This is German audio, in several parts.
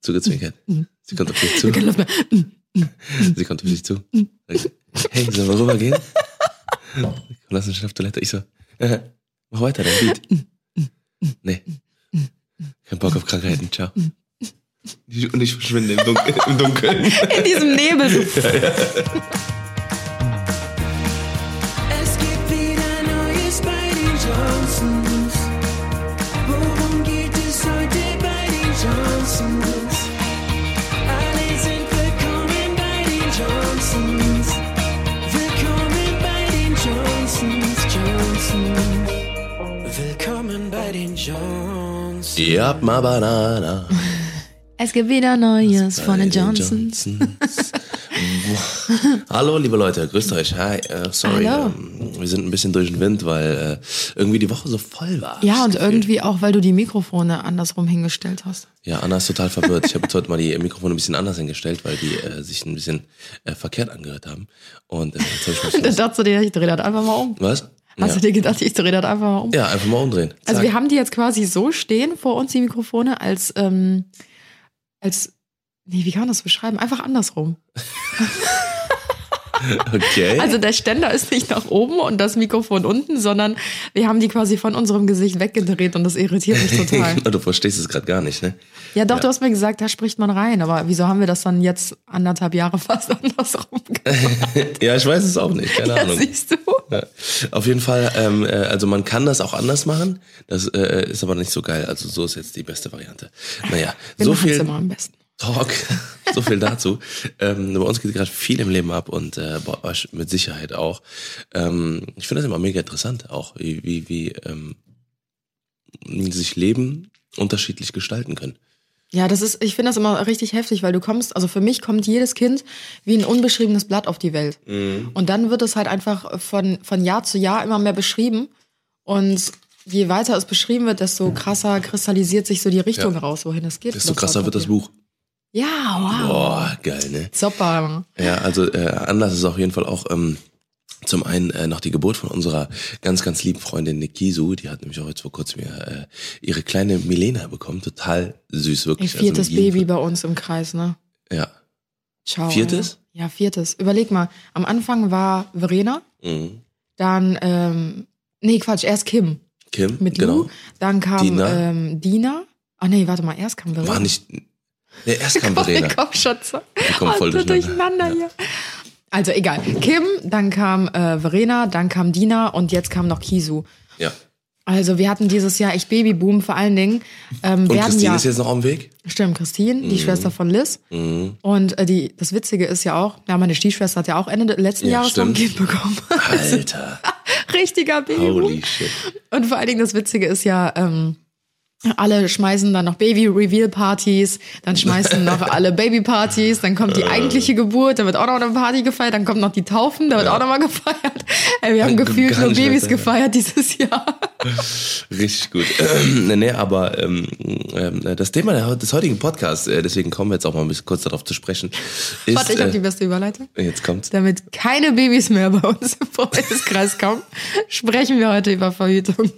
zugezwinkert. Sie kommt auf dich zu. Lust mehr. Sie kommt auf dich zu. Hey, sollen wir rübergehen? Lass uns schnell auf Toilette. Ich so, äh, mach weiter, dein Beat. Nee. Kein Bock auf Krankheiten, ciao. Und ich verschwinde im Dunkeln. Im Dunkeln. In diesem Nebel. So. Es gibt Ja, ma banana. Es gibt wieder Neues von den Johnsons. Johnsons. Hallo, liebe Leute, grüßt euch. Hi, äh, sorry, ähm, wir sind ein bisschen durch den Wind, weil äh, irgendwie die Woche so voll war. Ja, und irgendwie auch, weil du die Mikrofone andersrum hingestellt hast. Ja, Anna ist total verwirrt. Ich habe jetzt heute mal die Mikrofone ein bisschen anders hingestellt, weil die äh, sich ein bisschen äh, verkehrt angehört haben. Und äh, jetzt hab ich mich dachtest du dir, ich drehe das einfach mal um. Was? Hast Ja. du dir gedacht, ich drehe das einfach mal um? ja, einfach mal umdrehen. Also Zack. wir haben die jetzt quasi so stehen vor uns, die Mikrofone, als, ähm, als, nee, wie kann man das beschreiben? Einfach andersrum. okay. Also der Ständer ist nicht nach oben und das Mikrofon unten, sondern wir haben die quasi von unserem Gesicht weggedreht und das irritiert mich total. du verstehst es gerade gar nicht, ne? Ja, doch, du hast mir gesagt, da spricht man rein, aber wieso haben wir das dann jetzt anderthalb Jahre fast andersrum gemacht? ja, ich weiß es auch nicht, keine Ja, Ahnung. siehst du? Ja. Auf jeden Fall, ähm, äh, also man kann das auch anders machen. Das äh, ist aber nicht so geil. Also so ist jetzt die beste Variante. Naja, Wir so viel immer am besten. Talk, so viel dazu. ähm, bei uns geht gerade viel im Leben ab und äh, bei euch mit Sicherheit auch. Ähm, ich finde das immer mega interessant, auch wie, wie, wie ähm, sich Leben unterschiedlich gestalten können. Ja, das ist, ich finde das immer richtig heftig, weil du kommst, also für mich kommt jedes Kind wie ein unbeschriebenes Blatt auf die Welt. Und dann wird es halt einfach von, von Jahr zu Jahr immer mehr beschrieben. Und je weiter es beschrieben wird, desto krasser kristallisiert sich so die Richtung Ja. raus, wohin es geht. Desto krasser wird das. Buch. Ja, wow. Boah, geil, ne? Super. Ja, also äh, Anlass ist auf jeden Fall auch ähm, zum einen äh, noch die Geburt von unserer ganz, ganz lieben Freundin Nikisu. Die hat nämlich auch jetzt vor kurzem äh, ihre kleine Milena bekommen. Total süß, wirklich. viertes also mit jedem- Baby bei uns im Kreis, ne? Ja. Ciao. Viertes? Ja. ja, viertes. Überleg mal, am Anfang war Verena, Mhm. dann, ähm, nee, Quatsch, erst Kim Kim, mit genau. Lu, dann kam Dina. Ähm, Dina. Ach nee, warte mal, erst kam Verena. War nicht. Nee, erst kam Verena. Komm so. Die kommen voll so durcheinander. durcheinander hier. Also egal. Kim, dann kam äh, Verena, dann kam Dina und jetzt kam noch Kisu. Ja. Also wir hatten dieses Jahr echt Babyboom vor allen Dingen. Ähm, Und Christine ja, ist jetzt noch dem Weg? Stimmt, Christine, die Schwester von Liz. Mhm. Und äh, die, das Witzige ist ja auch, ja, meine Stiefschwester hat ja auch Ende letzten Ja, Jahres noch ein. Kind bekommen. Alter. Richtiger Babyboom. Holy shit. Und vor allen Dingen das Witzige ist ja, ähm, alle schmeißen dann noch Baby-Reveal-Partys, dann schmeißen noch alle Baby-Partys, dann kommt die eigentliche Geburt, da wird auch noch eine Party gefeiert, dann kommt noch die Taufen, da wird auch noch mal gefeiert. Ey, wir haben gefühlt nur Babys feiern. gefeiert dieses Jahr. Richtig gut. nee, nee, aber ähm, ähm, das Thema des heutigen Podcasts, äh, deswegen kommen wir jetzt auch mal ein bisschen kurz darauf zu sprechen, ist, Warte, ich habe die äh, beste Überleitung. jetzt kommt's. Damit keine Babys mehr bei uns im Freundeskreis kommen, sprechen wir heute über Verhütung.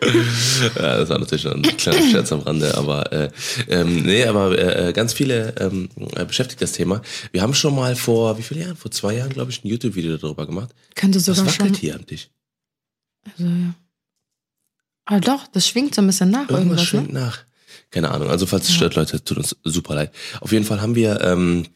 Ja, das war natürlich schon ein kleiner Scherz am Rande, aber äh, ähm, nee, aber äh, ganz viele ähm, äh, beschäftigt das Thema. Wir haben schon mal vor, wie viele Jahren? Vor zwei Jahren, glaube ich, ein YouTube-Video darüber gemacht. Könnte Was sogar wackelt schon. hier am Tisch? Also, ja. Ah doch, das schwingt so ein bisschen nach Irgendwas irgendwas, schwingt ne? nach. Keine Ahnung. Also falls es stört, Leute, tut uns super leid. Auf jeden Fall haben wir, ähm,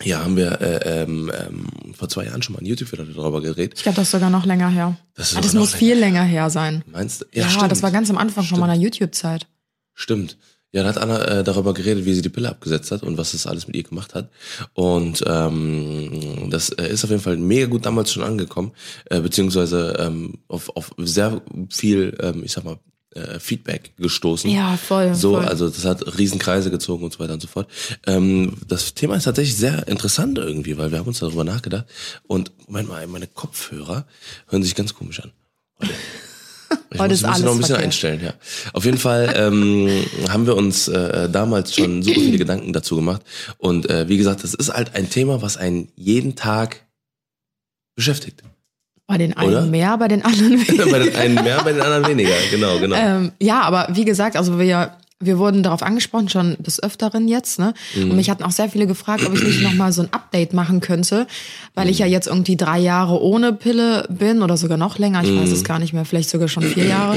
ja, haben wir äh, ähm, ähm, vor zwei Jahren schon mal ein YouTube-Video darüber gedreht. Ich glaube, das ist sogar noch länger her. Das ist ah, das muss noch viel länger her sein. Meinst du? Ja, stimmt. das war ganz am Anfang von Stimmt. meiner YouTube-Zeit. Stimmt. Ja, da hat Anna äh, darüber geredet, wie sie die Pille abgesetzt hat und was das alles mit ihr gemacht hat. Und ähm, das äh, ist auf jeden Fall mega gut damals schon angekommen, äh, beziehungsweise ähm, auf, auf sehr viel, ähm, ich sag mal, äh, Feedback gestoßen. Ja, voll, So, voll. also das hat Riesenkreise gezogen und so weiter und so fort. Ähm, das Thema ist tatsächlich sehr interessant irgendwie, weil wir haben uns darüber nachgedacht. Und Moment mal, meine Kopfhörer hören sich ganz komisch an. Ich Heute muss, ist noch ein bisschen verkehrt. einstellen, ja. Auf jeden Fall ähm, haben wir uns äh, damals schon super viele Gedanken dazu gemacht. Und äh, wie gesagt, das ist halt ein Thema, was einen jeden Tag beschäftigt. Bei den einen Oder? mehr, bei den anderen weniger. bei den einen mehr, bei den anderen weniger. Genau, genau. ähm, ja, aber wie gesagt, also wir wir wurden darauf angesprochen, schon des Öfteren jetzt, ne? Mhm. Und mich hatten auch sehr viele gefragt, ob ich nicht nochmal so ein Update machen könnte, weil ich ja jetzt irgendwie drei Jahre ohne Pille bin oder sogar noch länger, ich weiß Mhm. es gar nicht mehr, vielleicht sogar schon vier Jahre.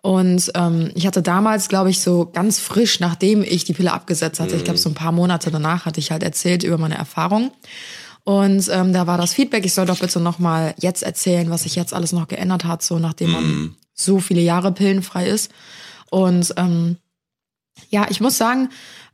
Und ähm, ich hatte damals, glaube ich, so ganz frisch, nachdem ich die Pille abgesetzt hatte, ich glaube so ein paar Monate danach, hatte ich halt erzählt über meine Erfahrungen. Und ähm, da war das Feedback, ich soll doch bitte nochmal jetzt erzählen, was sich jetzt alles noch geändert hat, so nachdem man so viele Jahre pillenfrei ist. Und ähm, ja, ich muss sagen,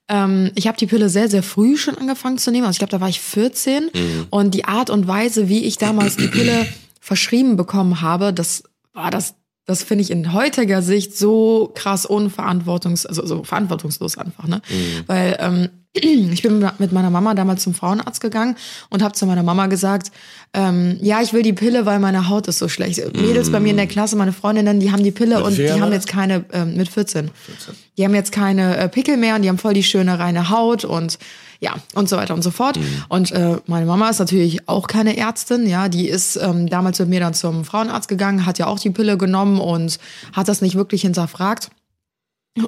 ähm, ich habe die Pille sehr, sehr früh schon angefangen zu nehmen. Also ich glaube, da war ich 14. Und die Art und Weise, wie ich damals die Pille verschrieben bekommen habe, das war das, das finde ich in heutiger Sicht so krass unverantwortungs, also so verantwortungslos einfach, ne? Weil ähm, ich bin mit meiner Mama damals zum Frauenarzt gegangen und habe zu meiner Mama gesagt, ähm, ja, ich will die Pille, weil meine Haut ist so schlecht. Mädels bei mir in der Klasse, meine Freundinnen, die haben die Pille Mit und die haben jetzt keine, ähm, mit 14. Die haben jetzt keine äh, Pickel mehr und die haben voll die schöne reine Haut und ja, und so weiter und so fort. Und äh, meine Mama ist natürlich auch keine Ärztin, ja, die ist ähm, damals mit mir dann zum Frauenarzt gegangen, hat ja auch die Pille genommen und hat das nicht wirklich hinterfragt.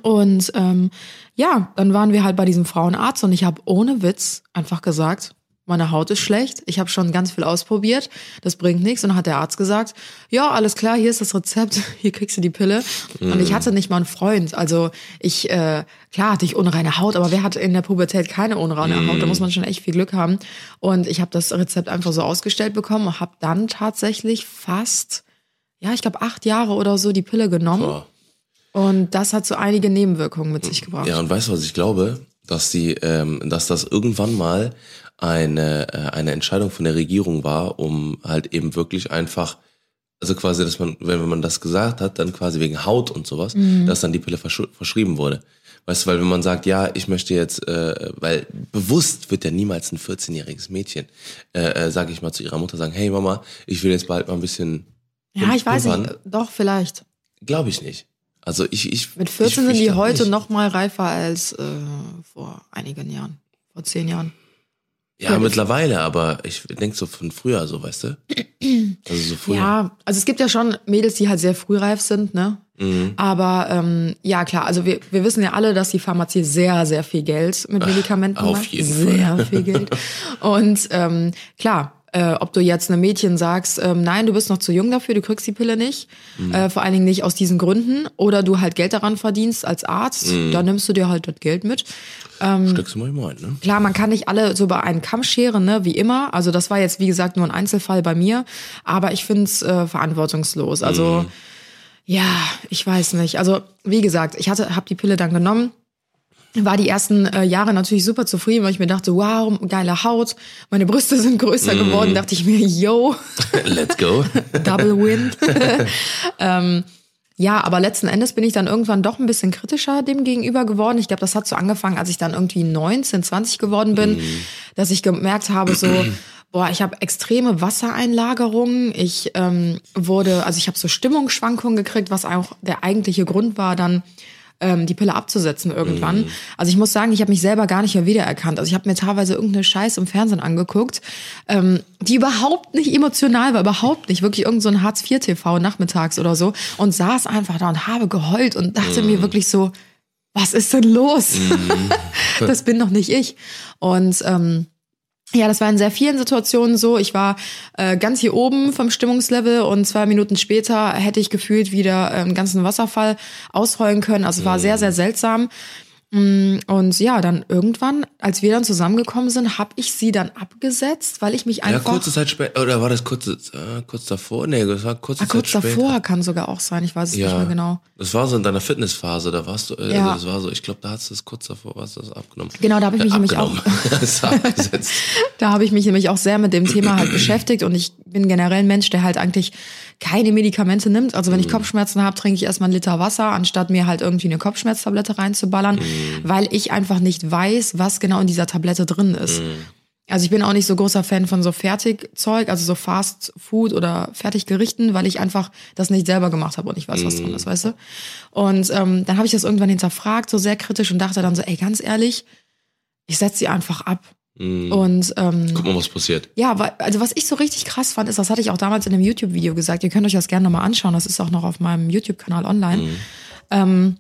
Und ähm, ja, dann waren wir halt bei diesem Frauenarzt und ich habe ohne Witz einfach gesagt, meine Haut ist schlecht, ich habe schon ganz viel ausprobiert, das bringt nichts. Und dann hat der Arzt gesagt, ja, alles klar, hier ist das Rezept, hier kriegst du die Pille. Und ich hatte nicht mal einen Freund. Also ich, äh, klar hatte ich unreine Haut, aber wer hat in der Pubertät keine unreine Haut? Da muss man schon echt viel Glück haben. Und ich habe das Rezept einfach so ausgestellt bekommen und habe dann tatsächlich fast, ja, ich glaube acht Jahre oder so die Pille genommen. Boah. Und das hat so einige Nebenwirkungen mit sich gebracht. Ja, und weißt du, was ich glaube? Dass die, ähm, dass das irgendwann mal eine, äh, eine Entscheidung von der Regierung war, um halt eben wirklich einfach, also quasi, dass man, wenn man das gesagt hat, dann quasi wegen Haut und sowas, dass dann die Pille versch verschrieben wurde. Weißt du, weil wenn man sagt, ja, ich möchte jetzt, äh, weil bewusst wird ja niemals ein 14-jähriges Mädchen, äh, äh, sage ich mal zu ihrer Mutter sagen, hey Mama, ich will jetzt bald mal ein bisschen. Ja, ich weiß nicht, doch, vielleicht. Glaube ich nicht. Also ich, ich Mit ich 14 sind die heute nicht. noch mal reifer als äh, vor einigen Jahren. Vor zehn Jahren. Ja, mittlerweile, aber ich denk so von früher, so, weißt du? Also so früher. Ja, also es gibt ja schon Mädels, die halt sehr frühreif sind, ne? Mhm. Aber ähm, ja, klar, also wir, wir wissen ja alle, dass die Pharmazie sehr, sehr viel Geld mit Medikamenten auf macht. jeden sehr viel Geld. Und ähm, klar, äh, ob du jetzt einem Mädchen sagst, ähm, nein, du bist noch zu jung dafür, du kriegst die Pille nicht, Mhm. äh, vor allen Dingen nicht aus diesen Gründen, oder du halt Geld daran verdienst als Arzt, Mhm. dann nimmst du dir halt das Geld mit. Steckst du mal im Ohr, ne? Klar, man kann nicht alle so bei einen Kamm scheren, ne, wie immer. Also das war jetzt, wie gesagt, nur ein Einzelfall bei mir. Aber ich find's äh, verantwortungslos. Also, ja, ich weiß nicht. Also, wie gesagt, ich hatte, hab die Pille dann genommen. War die ersten äh, Jahre natürlich super zufrieden, weil ich mir dachte, wow, geile Haut, meine Brüste sind größer geworden. Dachte ich mir, yo, Let's go. Double Win. ähm, ja, aber letzten Endes bin ich dann irgendwann doch ein bisschen kritischer dem gegenüber geworden. Ich glaube, das hat so angefangen, als ich dann irgendwie 19, 20 geworden bin, dass ich gemerkt habe, so, boah, ich habe extreme Wassereinlagerungen. Ich ähm, wurde, also ich habe so Stimmungsschwankungen gekriegt, was auch der eigentliche Grund war, dann ähm, die Pille abzusetzen irgendwann. Also ich muss sagen, ich habe mich selber gar nicht mehr wiedererkannt. Also ich habe mir teilweise irgendeine Scheiße im Fernsehen angeguckt, ähm, die überhaupt nicht emotional war, überhaupt nicht. Wirklich irgend so ein Hartz-IV-TV nachmittags oder so und saß einfach da und habe geheult und dachte mir wirklich so, was ist denn los? das bin doch nicht ich. Und ähm, ja, das war in sehr vielen Situationen so. Ich war äh, ganz hier oben vom Stimmungslevel und zwei Minuten später hätte ich gefühlt wieder äh, einen ganzen Wasserfall ausheulen können. Also es war sehr, sehr seltsam. Mm, Und ja, dann irgendwann, als wir dann zusammengekommen sind, habe ich sie dann abgesetzt, weil ich mich Ja, einfach... kurze Zeit später, oder war das kurze, äh, kurz davor? Nee, das war kurze ah, Zeit kurz später. davor kann sogar auch sein, ich weiß es nicht mehr genau. Das war so in deiner Fitnessphase, da warst du, äh, Ja. also das war so, ich glaube, da hast du es kurz davor, warst du das abgenommen. Genau, da habe ich mich Äh, nämlich auch... Da habe ich mich nämlich auch sehr mit dem Thema halt beschäftigt und ich bin generell ein Mensch, der halt eigentlich keine Medikamente nimmt. Also wenn ich Kopfschmerzen habe, trinke ich erstmal einen Liter Wasser, anstatt mir halt irgendwie eine Kopfschmerztablette reinzuballern, weil ich einfach nicht weiß, was genau in dieser Tablette drin ist. Also ich bin auch nicht so großer Fan von so Fertigzeug, also so Fast Food oder Fertiggerichten, weil ich einfach das nicht selber gemacht habe und ich weiß, was drin ist, weißt du? Und ähm, dann habe ich das irgendwann hinterfragt, so sehr kritisch und dachte dann so, ey, ganz ehrlich, ich setze sie einfach ab. Und ähm, Guck mal, was passiert. ja, weil, also was ich so richtig krass fand, ist, das hatte ich auch damals in einem YouTube-Video gesagt, ihr könnt euch das gerne nochmal anschauen, das ist auch noch auf meinem YouTube-Kanal online. Ähm,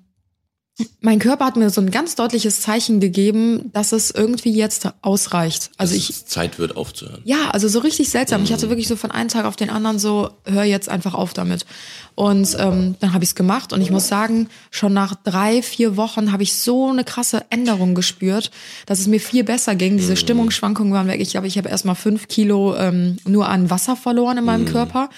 mein Körper hat mir so ein ganz deutliches Zeichen gegeben, dass es irgendwie jetzt ausreicht. Also Dass ich, Zeit wird aufzuhören. ja, also so richtig seltsam. Ich hatte wirklich so von einem Tag auf den anderen so, hör jetzt einfach auf damit. Und ähm, dann habe ich es gemacht und ich muss sagen, schon nach drei, vier Wochen habe ich so eine krasse Änderung gespürt, dass es mir viel besser ging. Diese Stimmungsschwankungen waren weg. Ich glaube, ich habe erst mal fünf Kilo ähm, nur an Wasser verloren in meinem Körper.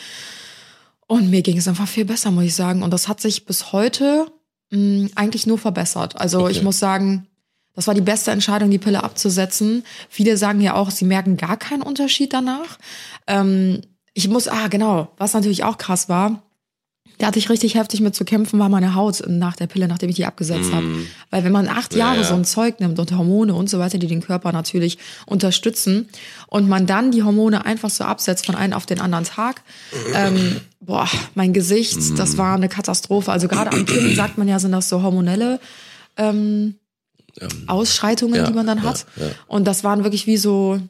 Und mir ging es einfach viel besser, muss ich sagen. Und das hat sich bis heute mh, eigentlich nur verbessert. Also Okay. ich muss sagen, das war die beste Entscheidung, die Pille abzusetzen. Viele sagen ja auch, sie merken gar keinen Unterschied danach. Ähm, ich muss, ah genau, was natürlich auch krass war, da hatte ich richtig heftig mit zu kämpfen, war meine Haut nach der Pille, nachdem ich die abgesetzt habe. Weil wenn man acht Jahre ja. so ein Zeug nimmt und Hormone und so weiter, die den Körper natürlich unterstützen und man dann die Hormone einfach so absetzt von einem auf den anderen Tag, ähm, boah, mein Gesicht, das war eine Katastrophe. Also gerade am Kinn sagt man ja, sind das so hormonelle ähm, Ausschreitungen, ja, die man dann hat. Und das waren wirklich wie so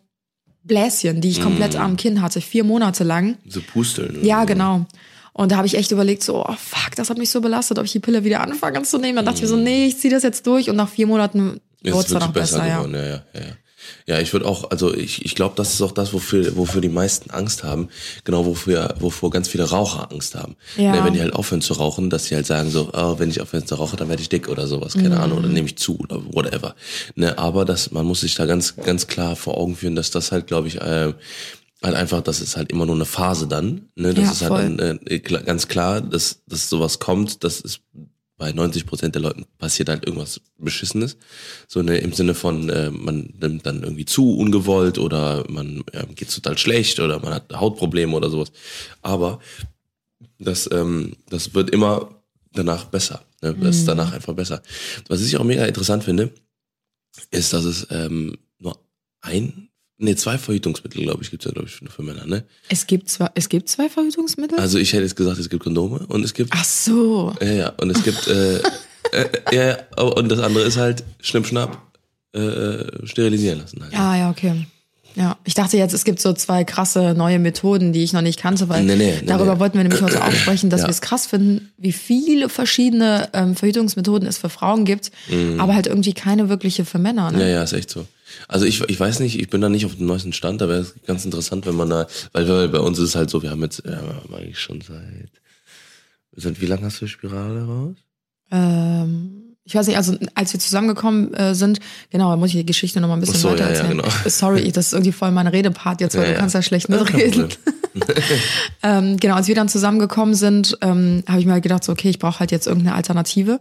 Bläschen, die ich komplett am Kinn hatte, vier Monate lang. So pusteln. Ja, genau. Und da habe ich echt überlegt, so, oh fuck, das hat mich so belastet, ob ich die Pille wieder anfangen zu nehmen. Dann dachte ich mir so, nee, ich ziehe das jetzt durch und nach vier Monaten wurde es dann auch besser, ja. geworden, ja. ja, ja, ja. Ja, ich würde auch, also ich, ich glaube, das ist auch das, wofür, wofür die meisten Angst haben. Genau, wofür, wovor ganz viele Raucher Angst haben. Ja. Ne, wenn die halt aufhören zu rauchen, dass sie halt sagen so, oh, wenn ich aufhöre zu rauchen, dann werde ich dick oder sowas, Mhm. keine Ahnung, oder nehme ich zu oder whatever. Ne, aber das, man muss sich da ganz, ganz klar vor Augen führen, dass das halt, glaube ich, äh, halt einfach, das ist halt immer nur eine Phase dann. Ne? Das Ja, ist halt dann, äh, ganz klar, dass, dass sowas kommt, das ist bei 90 Prozent der Leuten passiert halt irgendwas Beschissenes. So ne, im Sinne von, äh, man nimmt dann irgendwie zu ungewollt oder man äh, geht's total schlecht oder man hat Hautprobleme oder sowas. Aber das, ähm, das wird immer danach besser. Ne? Das ist danach einfach besser. Was ich auch mega interessant finde, ist, dass es ähm, nur ein, nee, zwei Verhütungsmittel, glaube ich, gibt's ja, glaube ich, für Männer, ne? Es gibt zwei, es gibt zwei Verhütungsmittel? Also ich hätte jetzt gesagt, es gibt Kondome und es gibt Ach so. ja, ja, und es gibt, äh, äh, ja, ja, und das andere ist halt Schnippschnapp, äh, sterilisieren lassen halt. Ja, ja, okay. Ja, ich dachte jetzt, es gibt so zwei krasse neue Methoden, die ich noch nicht kannte, weil Nee, nee, nee, darüber wollten wir nämlich heute auch sprechen, dass Ja. wir es krass finden, wie viele verschiedene ähm, Verhütungsmethoden es für Frauen gibt, aber halt irgendwie keine wirkliche für Männer. Ne? Mhm. Ja, ja, ist echt so. Also ich, ich weiß nicht, ich bin da nicht auf dem neuesten Stand, da wäre es ganz interessant, wenn man da, weil, weil bei uns ist es halt so, wir haben jetzt, ja, eigentlich schon seit, seit wie lange hast du Spirale raus? Ähm, ich weiß nicht, also als wir zusammengekommen äh, sind, genau, da muss ich die Geschichte noch mal ein bisschen so, weiter ja, ja, erzählen. genau. Sorry, das ist irgendwie voll mein Redepart jetzt, weil Ja, du kannst ja schlecht mitreden. Ähm, genau, als wir dann zusammengekommen sind, ähm, habe ich mir halt gedacht, so, okay, ich brauche halt jetzt irgendeine Alternative.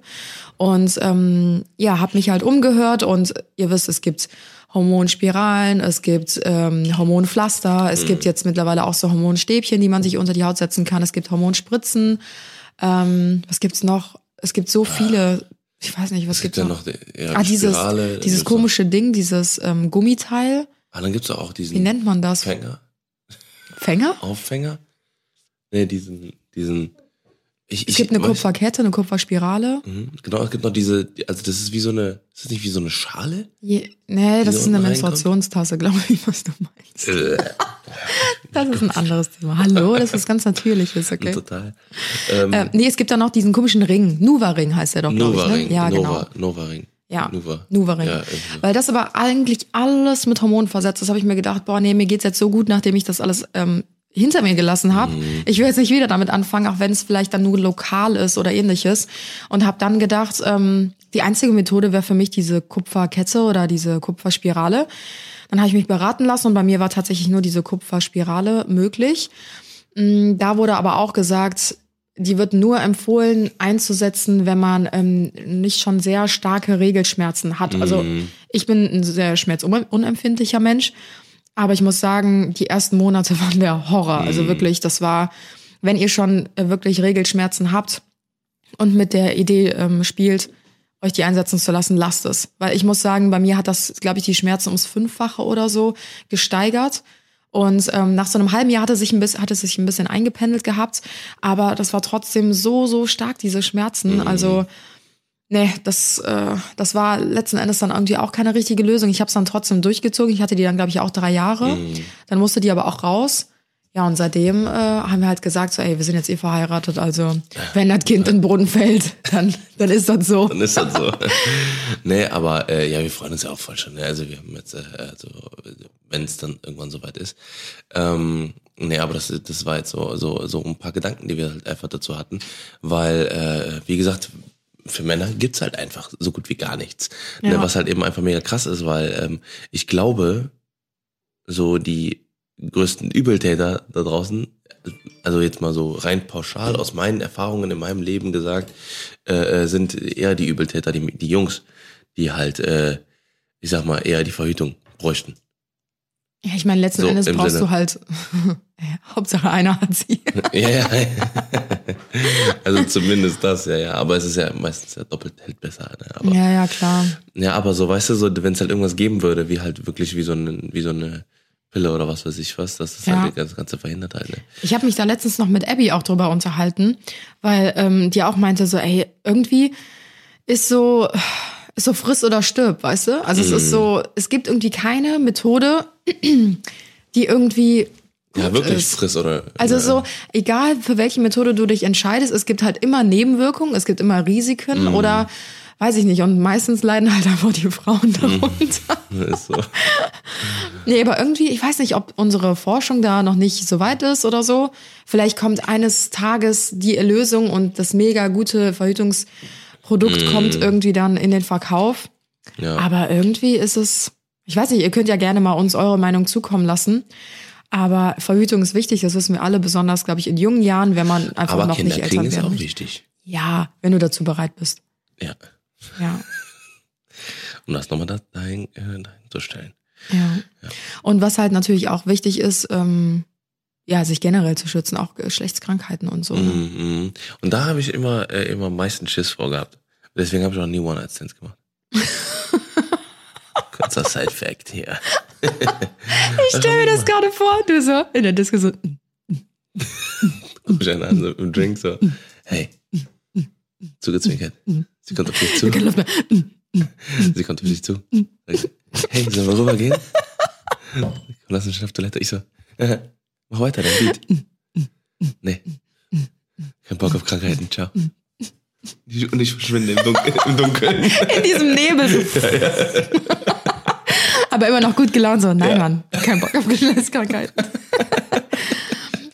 Und ähm, ja, habe mich halt umgehört und ihr wisst, es gibt Hormonspiralen, es gibt ähm, Hormonpflaster, Mhm. es gibt jetzt mittlerweile auch so Hormonstäbchen, die man sich unter die Haut setzen kann, es gibt Hormonspritzen. Ähm, was gibt's noch? Es gibt so viele, ich weiß nicht, was Es gibt gibt's ja noch? noch ja, ah, dieses, Spirale. dieses gibt's noch- komische Ding, dieses ähm, Gummiteil. Ah, dann gibt's auch diesen Wie nennt man das? Fänger, Fänger? Aufhänger? Nee, diesen, diesen, ich, Es gibt eine Kupferkette, eine Kupferspirale. Mhm, Genau, es gibt noch diese, also das ist wie so eine, ist das nicht wie so eine Schale? Je, nee, das ist eine? Menstruationstasse, glaube ich, was du meinst. Äh, Das ist ein anderes Thema. Hallo, das ist ganz natürliches, okay? Total. Ähm, Ähm, nee, es gibt da noch diesen komischen Ring. Nuva-Ring heißt der doch, glaube ich. Ne? Ja, Nova, genau. Nova-Ring. Ja, Nuva. Nuva-Ring. Ja. Weil das aber eigentlich alles mit Hormonen versetzt ist, habe ich mir gedacht, boah, nee, mir geht's jetzt so gut, nachdem ich das alles ähm, hinter mir gelassen habe. Mhm. Ich will jetzt nicht wieder damit anfangen, auch wenn es vielleicht dann nur lokal ist oder ähnliches. Und habe dann gedacht, ähm, die einzige Methode wäre für mich diese Kupferkette oder diese Kupferspirale. Dann habe ich mich beraten lassen und bei mir war tatsächlich nur diese Kupferspirale möglich. Mm, Da wurde aber auch gesagt, die wird nur empfohlen einzusetzen, wenn man ähm, nicht schon sehr starke Regelschmerzen hat. Also ich bin ein sehr schmerzunempfindlicher Mensch, aber ich muss sagen, die ersten Monate waren der Horror. Also wirklich, das war, wenn ihr schon äh, wirklich Regelschmerzen habt und mit der Idee ähm, spielt, euch die einsetzen zu lassen, lasst es. Weil ich muss sagen, bei mir hat das, glaube ich, die Schmerzen ums Fünffache oder so gesteigert. Und ähm, nach so einem halben Jahr hatte, sich ein bisschen, hatte es sich ein bisschen eingependelt gehabt, aber das war trotzdem so, so stark, diese Schmerzen. Also, nee, das, äh, das war letzten Endes dann irgendwie auch keine richtige Lösung. Ich habe es dann trotzdem durchgezogen. Ich hatte die dann, glaube ich, auch drei Jahre. Dann musste die aber auch raus. Ja, und seitdem äh, haben wir halt gesagt, so, ey, wir sind jetzt eh verheiratet, also wenn das Kind in den Brunnen fällt, dann, dann ist das so. Dann ist das so. nee, aber äh, ja, wir freuen uns ja auch voll schon. Ne? Also wir haben jetzt, äh, also, wenn es dann irgendwann soweit ist. Ähm, nee, aber das, das war jetzt so, so, so ein paar Gedanken, die wir halt einfach dazu hatten. Weil, äh, wie gesagt, für Männer gibt's halt einfach so gut wie gar nichts. Ne? Ja. Was halt eben einfach mega krass ist, weil ähm, ich glaube, so die größten Übeltäter da draußen, also jetzt mal so rein pauschal aus meinen Erfahrungen in meinem Leben gesagt, äh, äh, sind eher die Übeltäter, die, die Jungs, die halt, äh, ich sag mal, eher die Verhütung bräuchten. Ja, ich meine, letzten So, Endes brauchst Sinne. du halt, ja, Hauptsache einer hat sie. Ja, ja. also zumindest das, ja, ja. Aber es ist ja meistens ja doppelt hält besser. Ne? Aber, ja. Ja, ja, klar. aber so, weißt du, so, wenn es halt irgendwas geben würde, wie halt wirklich wie so, eine, wie so eine Pille oder was weiß ich was, das ist Ja. halt das Ganze verhindert halt. Ne? Ich habe mich da letztens noch mit Abby auch drüber unterhalten, weil ähm, die auch meinte so, ey, irgendwie ist so, ist so friss oder stirb, weißt du? Also es ist so, es gibt irgendwie keine Methode, die irgendwie Ja, wirklich ist. friss oder. Also ja. so, egal für welche Methode du dich entscheidest, es gibt halt immer Nebenwirkungen, es gibt immer Risiken Mhm. oder weiß ich nicht. Und meistens leiden halt einfach die Frauen darunter. Ist so. Nee, aber irgendwie, ich weiß nicht, ob unsere Forschung da noch nicht so weit ist oder so. Vielleicht kommt eines Tages die Erlösung und das mega gute Verhütungsprodukt kommt irgendwie dann in den Verkauf. Ja. Aber irgendwie ist es, ich weiß nicht, ihr könnt ja gerne mal uns eure Meinung zukommen lassen. Aber Verhütung ist wichtig, das wissen wir alle, besonders, glaube ich, in jungen Jahren, wenn man einfach aber noch Kinder nicht Eltern ist werden auch möchte. wichtig. Ja, wenn du dazu bereit bist. Ja. Ja. Um das nochmal da, dahin, äh, dahin zu stellen. Ja. Und was halt natürlich auch wichtig ist, ähm, ja, sich generell zu schützen, auch Geschlechtskrankheiten und so. Mhm, mhm. Und da habe ich immer, äh, immer am meisten Schiss vor gehabt. Deswegen habe ich auch nie One-Night-Stands gemacht. Kurzer Side-Fact hier. Ich stell mir das gerade vor, du so in der Disco so, Guck mich einer an, so im Drink so, hey, zugezwinkert. Sie kommt auf dich zu. Sie kommt auf dich zu. Hey, sollen wir rübergehen? Lass uns schnell auf Toilette. Ich so, äh, mach weiter, dein Beat. Nee. Kein Bock auf Krankheiten, ciao. Und ich verschwinde im Dunkeln. Im Dunkeln. in diesem Nebel. So. Aber immer noch gut gelaunt, so, nein, Mann, kein Bock auf Geschlechtskrankheiten.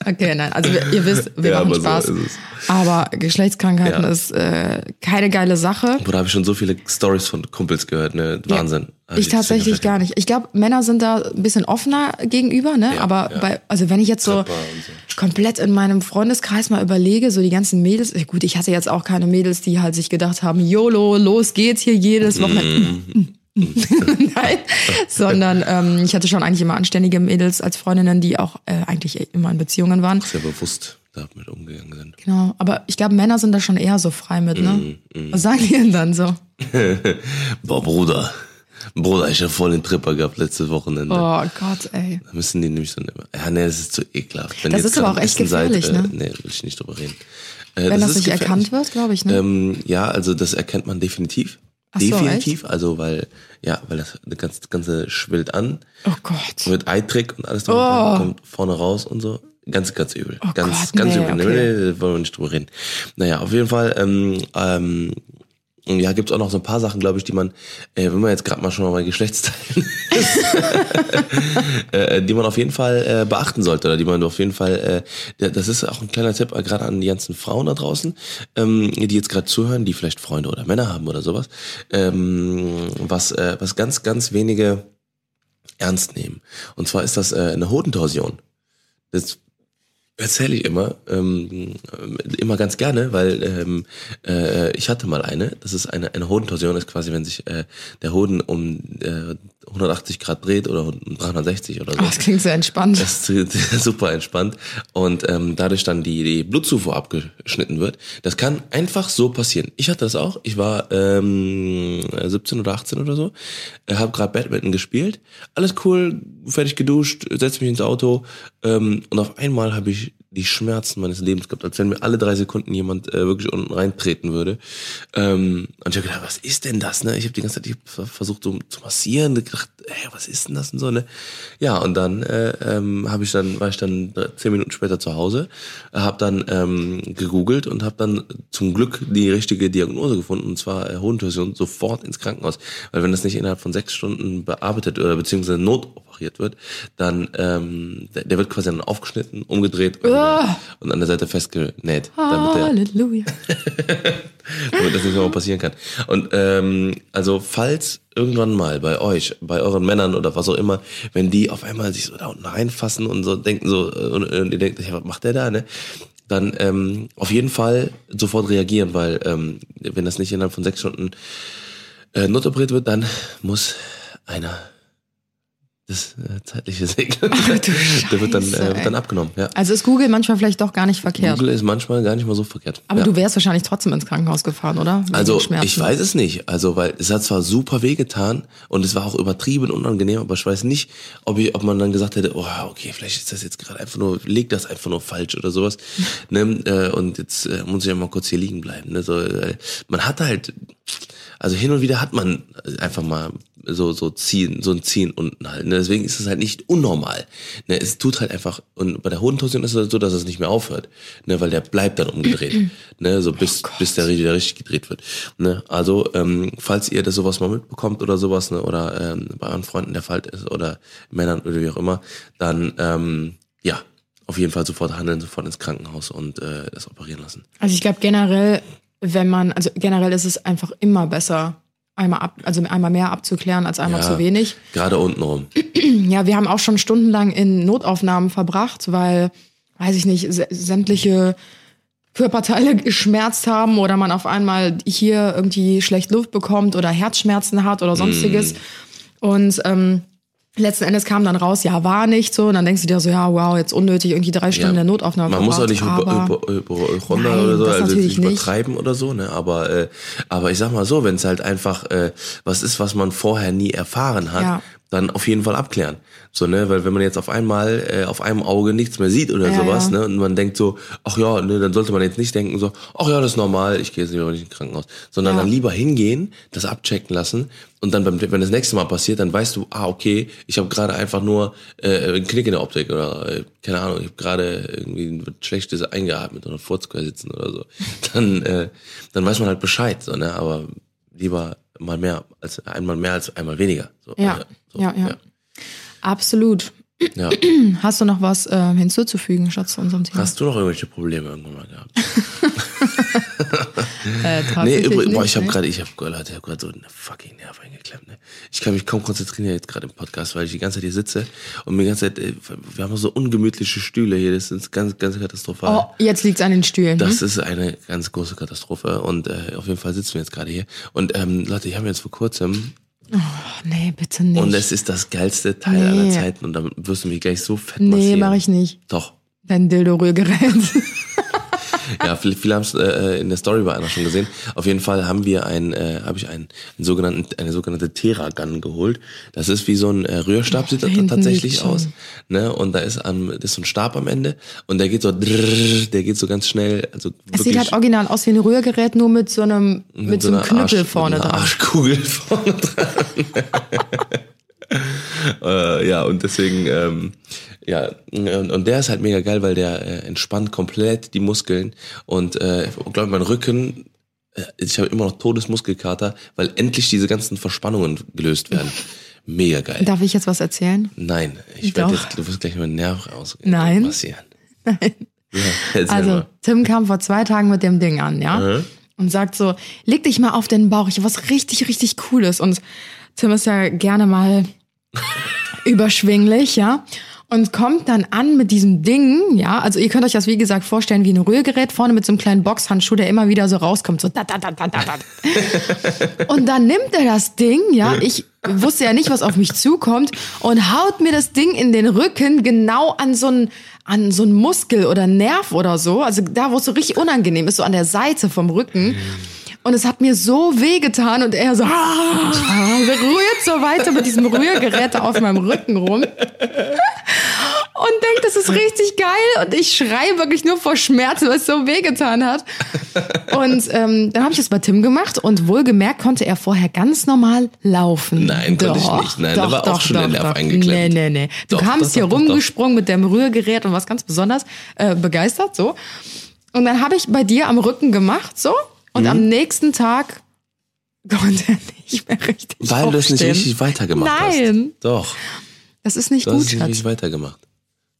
Okay, nein, also ihr wisst, wir Ja, machen so Spaß. es. aber Geschlechtskrankheiten Ja. ist äh, keine geile Sache. Da habe ich schon so viele Stories von Kumpels gehört, ne? Wahnsinn. Hab Ich tatsächlich gar nicht. Ich glaube, Männer sind da ein bisschen offener gegenüber, ne? Ja, aber ja. bei, also wenn ich jetzt so so. komplett in meinem Freundeskreis mal überlege, so die ganzen Mädels, gut, ich hatte jetzt auch keine Mädels, die halt sich gedacht haben, YOLO, los geht's hier jedes Wochenende. Mhm. Nein, sondern ähm, ich hatte schon eigentlich immer anständige Mädels als Freundinnen, die auch äh, eigentlich immer in Beziehungen waren. Sehr bewusst damit umgegangen sind. Genau, aber ich glaube, Männer sind da schon eher so frei mit, ne? Mhm, Was sagen die denn dann so? Boah, Bruder. Bruder, ich habe voll den Tripper gehabt letztes Wochenende. Oh Gott, ey. Da müssen die nämlich so nehmen. Ja, nee, das ist zu ekelhaft. Wenn Das ist aber auch echt Essen seid, gefährlich, äh, ne? Nee, will ich nicht drüber reden. Äh, Wenn das, ist nicht gefährlich. erkannt wird, glaube ich, ne? Ähm, ja, also das erkennt man definitiv. Ach so, definitiv, also weil, ja, weil das, ganze, ganze schwillt an, oh Gott. mit Eitrick und alles drum dran, kommt vorne raus und so. Ganz, ganz übel. Oh ganz, Gott, ganz nee, übel. Nee, okay. nee, wollen wir nicht drüber reden. Naja, auf jeden Fall, ähm, ähm, ja, gibt's auch noch so ein paar Sachen, glaube ich, die man, äh, wenn man jetzt gerade mal schon mal Geschlechtsteilen ist, äh, die man auf jeden Fall äh, beachten sollte oder die man auf jeden Fall, äh, das ist auch ein kleiner Tipp, äh, gerade an die ganzen Frauen da draußen, ähm, die jetzt gerade zuhören, die vielleicht Freunde oder Männer haben oder sowas, ähm, was, äh, was ganz, ganz wenige ernst nehmen. Und zwar ist das äh, eine Hodentorsion. Das erzähle ich immer, ähm, immer ganz gerne, weil ähm, äh, ich hatte mal eine. Das ist eine eine Hodentorsion, ist quasi, wenn sich äh, der Hoden um äh, 180 Grad dreht oder um 360 oder so. Oh, das klingt so entspannt. Das ist super entspannt und ähm, dadurch dann die, die Blutzufuhr abgeschnitten wird. Das kann einfach so passieren. Ich hatte das auch. Ich war ähm, 17 oder 18 oder so, äh, habe gerade Badminton gespielt. Alles cool, fertig geduscht, setz mich ins Auto ähm, und auf einmal habe ich die Schmerzen meines Lebens gehabt, als wenn mir alle drei Sekunden jemand äh, wirklich unten reintreten würde. Ähm, und ich habe gedacht, was ist denn das? Ne? Ich habe die ganze Zeit ich versucht so zu massieren, gedacht, ey, was ist denn das und so ne? Ja, und dann äh, ähm, habe ich dann war ich dann zehn Minuten später zu Hause, habe dann ähm, gegoogelt und habe dann zum Glück die richtige Diagnose gefunden und zwar äh, Hohentorsion sofort ins Krankenhaus, weil wenn das nicht innerhalb von sechs Stunden bearbeitet oder beziehungsweise notoperiert wird, dann ähm, der, der wird quasi dann aufgeschnitten, umgedreht und, Ah. und an der Seite festgenäht, damit der Halleluja. damit das nicht nochmal passieren kann. Und ähm, also falls irgendwann mal bei euch, bei euren Männern oder was auch immer, wenn die auf einmal sich so da unten reinfassen und so denken so und, und ihr denkt, ja, was macht der da, ne? Dann ähm, auf jeden Fall sofort reagieren, weil ähm, wenn das nicht innerhalb von sechs Stunden äh, notoperiert wird, dann muss einer das äh, zeitliche segnen. Der wird dann, äh, wird dann abgenommen. Ja. Also ist Google manchmal vielleicht doch gar nicht verkehrt. Google ist manchmal gar nicht mal so verkehrt. Aber ja. du wärst wahrscheinlich trotzdem ins Krankenhaus gefahren, oder? Wegen Also ich weiß es nicht. Also weil es hat zwar super wehgetan und es war auch übertrieben unangenehm, aber ich weiß nicht, ob ich, ob man dann gesagt hätte, oh okay, vielleicht ist das jetzt gerade einfach nur, legt das einfach nur falsch oder sowas. ne? äh, Und jetzt äh, muss ich ja mal kurz hier liegen bleiben. Ne? So, äh, man hat halt, also hin und wieder hat man einfach mal so so ziehen, so ein Ziehen unten halt. Ne? Deswegen ist es halt nicht unnormal. Ne? Es tut halt einfach und bei der Hodentorsion ist es halt so, dass es nicht mehr aufhört, ne? weil der bleibt dann umgedreht, ne? so bis bis der wieder richtig gedreht wird. Ne? Also ähm, falls ihr das sowas mal mitbekommt oder sowas ne? oder ähm, bei euren Freunden der Fall ist oder Männern oder wie auch immer, dann ähm, ja auf jeden Fall sofort handeln, sofort ins Krankenhaus und äh, das operieren lassen. Also ich glaube generell, wenn man, also generell ist es einfach immer besser, einmal ab, also einmal mehr abzuklären als einmal Ja. zu wenig. Gerade unten rum. Ja, wir haben auch schon stundenlang in Notaufnahmen verbracht, weil, weiß ich nicht, sä- sämtliche Körperteile geschmerzt haben oder man auf einmal hier irgendwie schlecht Luft bekommt oder Herzschmerzen hat oder sonstiges. Mm. Und ähm, letzten Endes kam dann raus, ja, war nicht so. Und dann denkst du dir so, ja, wow, jetzt unnötig irgendwie drei Stunden in der Notaufnahme Man muss auch nicht über, über, über, Hypochonder Nein, oder so, also nicht. übertreiben oder so, ne? Aber, äh, aber ich sag mal so, wenn es halt einfach äh, was ist, was man vorher nie erfahren hat, Ja. Dann auf jeden Fall abklären. So, ne, weil wenn man jetzt auf einmal äh, auf einem Auge nichts mehr sieht oder Ja, sowas, ja. ne, und man denkt so, ach ja, ne, dann sollte man jetzt nicht denken so, ach ja, das ist normal, ich gehe jetzt nicht ins Krankenhaus, sondern Ja. dann lieber hingehen, das abchecken lassen und dann, beim, wenn das nächste Mal passiert, dann weißt du, ah, okay, ich habe gerade einfach nur äh, einen Knick in der Optik oder äh, keine Ahnung, ich habe gerade irgendwie was Schlechtes eingeatmet oder Furzquer sitzen oder so. Dann, äh, dann weiß man halt Bescheid, so, ne, aber lieber mal mehr als einmal mehr als einmal weniger. So, Ja, äh, so, ja, ja. Absolut. ja. Hast du noch was äh, hinzuzufügen, Schatz, zu unserem Thema? Hast du noch irgendwelche Probleme irgendwann mal gehabt? Äh, Nee, übrigens, boah, ich habe ne? gerade, ich habe Leute, ich habe gerade so eine fucking Nerv eingeklemmt. Ne? Ich kann mich kaum konzentrieren jetzt gerade im Podcast, weil ich die ganze Zeit hier sitze und mir die ganze Zeit, äh, wir haben so ungemütliche Stühle hier, das ist ganz, ganz katastrophal. Oh, jetzt liegt's an den Stühlen. Das hm? ist eine ganz große Katastrophe und äh, auf jeden Fall sitzen wir jetzt gerade hier. Und ähm, Leute, ich habe jetzt vor kurzem Oh, nee, bitte nicht. und es ist das geilste Teil Nee. aller Zeiten und damit wirst du mich gleich so fett nee, mache ich nicht. Doch. Dein Dildo-Rührgerät. Ja, viele, viele haben es äh, in der Story bei einer schon gesehen. Auf jeden Fall haben wir ein, äh, habe ich einen, einen sogenannten, eine sogenannte Teragun geholt. Das ist wie so ein äh, Rührstab sieht da das tatsächlich aus. Ne? Und da ist am, ist so ein Stab am Ende und der geht so, drrrr, der geht so ganz schnell. Also Es sieht halt original aus wie ein Rührgerät, nur mit so einem, mit, so einem Knüppel Arsch- vorne mit einer dran. Arschkugel vorne dran. äh, ja, und deswegen, ähm, ja, und, und der ist halt mega geil, weil der äh, entspannt komplett die Muskeln und äh, ich glaube, mein Rücken, äh, ich habe immer noch Todesmuskelkater, weil endlich diese ganzen Verspannungen gelöst werden. Mega geil. Darf ich jetzt was erzählen? Nein, ich werde jetzt, du wirst gleich meinen Nerv aus Nein. massieren. Nein. Ja, Also, mal. Tim kam vor zwei Tagen mit dem Ding an, ja? Mhm. Und sagt so, leg dich mal auf den Bauch, ich hab was richtig, richtig Cooles. Und Tim ist ja gerne mal überschwinglich, ja? Und kommt dann an mit diesem Ding, ja? Also ihr könnt euch das, wie gesagt, vorstellen wie ein Rührgerät, vorne mit so einem kleinen Boxhandschuh, der immer wieder so rauskommt, so da, da, da, da, da, da. Und dann nimmt er das Ding, ja, ich wusste ja nicht, was auf mich zukommt, und haut mir das Ding in den Rücken genau an so einen an so einen Muskel oder Nerv oder so, also da, wo es so richtig unangenehm ist, so an der Seite vom Rücken. Und es hat mir so weh getan und er so, ah, rührt so weiter mit diesem Rührgerät auf meinem Rücken rum. und denkt, das ist richtig geil. Und ich schreie wirklich nur vor Schmerzen, weil es so wehgetan hat. Und ähm, dann habe ich das bei Tim gemacht und wohlgemerkt konnte er vorher ganz normal laufen. Nein, konnte ich nicht. Nein, da war auch schon der Nerv eingeklemmt. Nee, nee, nee. Du Doch, kamst doch, hier doch, doch, rumgesprungen mit dem Rührgerät und was ganz besonders äh, begeistert, so. Und dann habe ich bei dir am Rücken gemacht, so. Und Mhm. am nächsten Tag konnte er nicht mehr richtig Weil du es nicht aufstehen. richtig weitergemacht hast. Nein. Doch, Das ist nicht du hast gut, es nicht Schatz. richtig weitergemacht.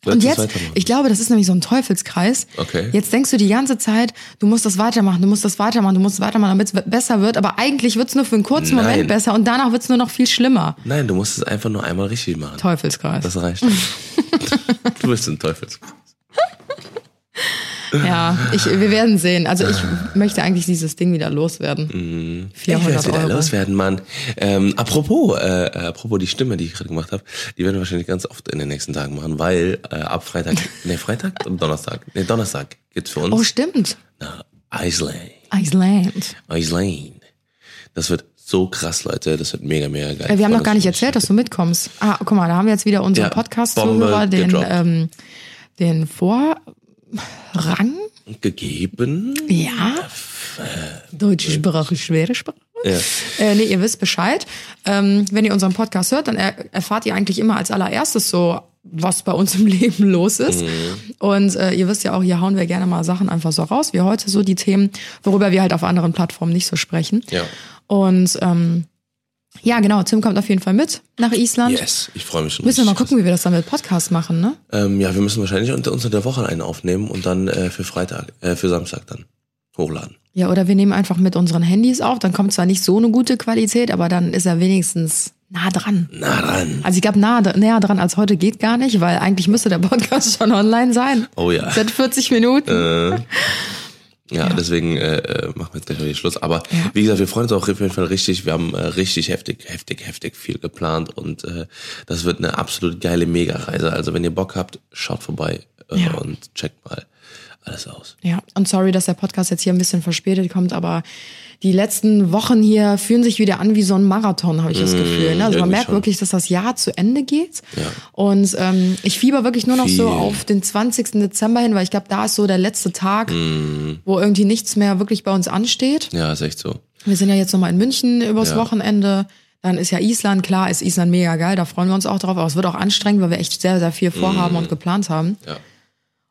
Du Und jetzt, ich glaube, das ist nämlich so ein Teufelskreis. Okay. Jetzt denkst du die ganze Zeit, du musst das weitermachen, du musst das weitermachen, du musst es weitermachen, damit es besser wird. Aber eigentlich wird es nur für einen kurzen Nein. Moment besser und danach wird es nur noch viel schlimmer. Nein, du musst es einfach nur einmal richtig machen. Teufelskreis. Das reicht. du bist ein Teufels. Ja, ich, wir werden sehen. Also ich möchte eigentlich dieses Ding wieder loswerden. Ich werde 400 wieder Euro. loswerden, Mann. Ähm, apropos, äh, apropos die Stimme, die ich gerade gemacht habe, die werden wir wahrscheinlich ganz oft in den nächsten Tagen machen, weil äh, ab Freitag, nee, Freitag oder Donnerstag, nee, Donnerstag geht's für uns Oh, stimmt. nach Iceland. Iceland. Iceland. Das wird so krass, Leute. Das wird mega, mega geil. Äh, Wir haben noch gar nicht erzählt, dass du mitkommst. Ah, guck mal, da haben wir jetzt wieder unseren Ja, Podcast-Zuhörer, den, ähm, den Vorrang. gegeben. Ja. Deutsche Sprache, schwere Sprache. Ja. Äh, nee, ihr wisst Bescheid. Ähm, wenn ihr unseren Podcast hört, dann er erfahrt ihr eigentlich immer als allererstes so, was bei uns im Leben los ist. Mhm. Und äh, ihr wisst ja auch, hier hauen wir gerne mal Sachen einfach so raus, wie heute so die Themen, worüber wir halt auf anderen Plattformen nicht so sprechen. Ja. Und ähm, ja, genau, Tim kommt auf jeden Fall mit nach Island. Yes, ich freue mich schon. Müssen wir mal gucken, wie wir das dann mit Podcast machen, ne? Ähm, ja, wir müssen wahrscheinlich unter, unter der Woche einen aufnehmen und dann äh, für Freitag, äh, für Samstag dann hochladen. Ja, oder wir nehmen einfach mit unseren Handys auf. Dann kommt zwar nicht so eine gute Qualität, aber dann ist er wenigstens nah dran. Na dann. Also ich glaube, nah, näher dran als heute geht gar nicht, weil eigentlich müsste der Podcast schon online sein. Oh ja. Seit 40 Minuten. Äh, ja, deswegen äh, äh, machen wir jetzt gleich wieder Schluss. Aber Ja. wie gesagt, wir freuen uns auch auf jeden Fall richtig. Wir haben äh, richtig heftig, heftig, heftig viel geplant und äh, das wird eine absolut geile Mega-Reise. Also wenn ihr Bock habt, schaut vorbei äh, Ja. und checkt mal alles aus. Ja, und sorry, dass der Podcast jetzt hier ein bisschen verspätet kommt, aber die letzten Wochen hier fühlen sich wieder an wie so ein Marathon, habe ich das Gefühl. Ne? Also man merkt schon. wirklich, dass das Jahr zu Ende geht. Ja. Und ähm, ich fieber wirklich nur noch so Viel. auf den 20. Dezember hin, weil ich glaube, da ist so der letzte Tag, Mhm. wo irgendwie nichts mehr wirklich bei uns ansteht. Ja, ist echt so. Wir sind ja jetzt nochmal in München übers Ja. Wochenende. Dann ist ja Island, klar, ist Island mega geil, da freuen wir uns auch drauf. Aber es wird auch anstrengend, weil wir echt sehr, sehr viel vorhaben und geplant haben. Ja.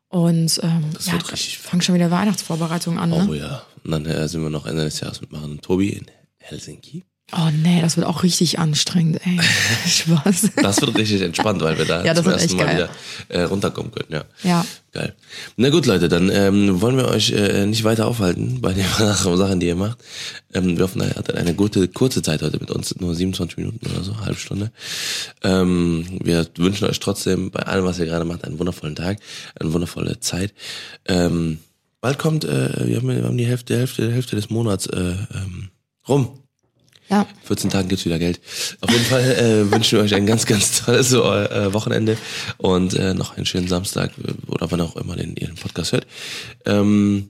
Und ähm, Das ja, richtig fangen schon wieder Weihnachtsvorbereitungen an, ne? Oh ja. Und dann äh, sind wir noch Ende des Jahres mit Maren und Tobi in Helsinki. Oh nee, das wird auch richtig anstrengend, ey. Spaß. Das wird richtig entspannt, weil wir da Ja, das zum ersten Mal geil. wieder äh, runterkommen können. Ja. Ja. Geil. Na gut, Leute, dann ähm, wollen wir euch äh, nicht weiter aufhalten bei den Sachen, die ihr macht. Ähm, wir hoffen, ihr hattet eine gute, kurze Zeit heute mit uns, nur 27 Minuten oder so, halbe Stunde. Ähm, wir wünschen euch trotzdem bei allem, was ihr gerade macht, einen wundervollen Tag, eine wundervolle Zeit. Ähm, bald kommt, äh, wir, haben, wir haben die Hälfte, Hälfte, Hälfte des Monats äh, ähm, rum. Ja. 14 Tagen gibt's wieder Geld. Auf jeden Fall äh, wünschen wir euch ein ganz, ganz tolles äh, Wochenende und äh, noch einen schönen Samstag oder wann auch immer den, ihr den Podcast hört. Ähm,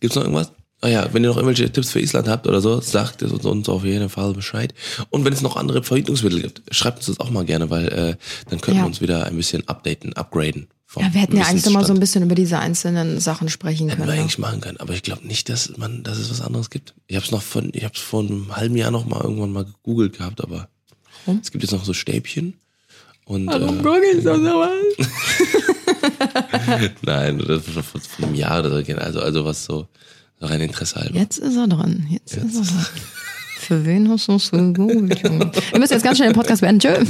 gibt's noch irgendwas? Ah ja, wenn ihr noch irgendwelche Tipps für Island habt oder so, sagt es uns, uns auf jeden Fall Bescheid. Und wenn es noch andere Verhütungsmittel gibt, schreibt uns das auch mal gerne, weil äh, dann können Ja. wir uns wieder ein bisschen updaten, upgraden. Ja, wir hätten ja eigentlich mal so ein bisschen über diese einzelnen Sachen sprechen Hätten wir können. eigentlich machen können, aber ich glaube nicht, dass man, dass es was anderes gibt. Ich habe es noch von, ich habe es vor einem halben Jahr noch mal irgendwann mal gegoogelt gehabt, aber Warum? es gibt jetzt noch so Stäbchen und Warum äh, ich so sowas? nein, das war schon vor, einem Jahr oder so. Also also was so, rein Interesse halber. Jetzt ist er dran. Jetzt, ist er dran. Für wen hast du es so gut? Wir müssen jetzt ganz schnell den Podcast beenden. Tschö.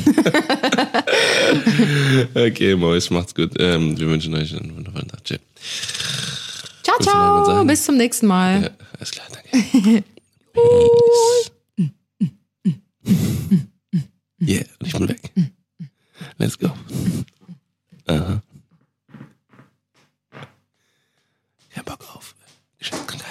okay, Mois, macht's gut. Ähm, wir wünschen euch einen wundervollen Tag. Tschö. Ciao, ciao. Bis zum nächsten Mal. Ja, alles klar, danke. yeah, ich bin weg. Let's go. Aha. Ich hab Bock auf. Ich hab keine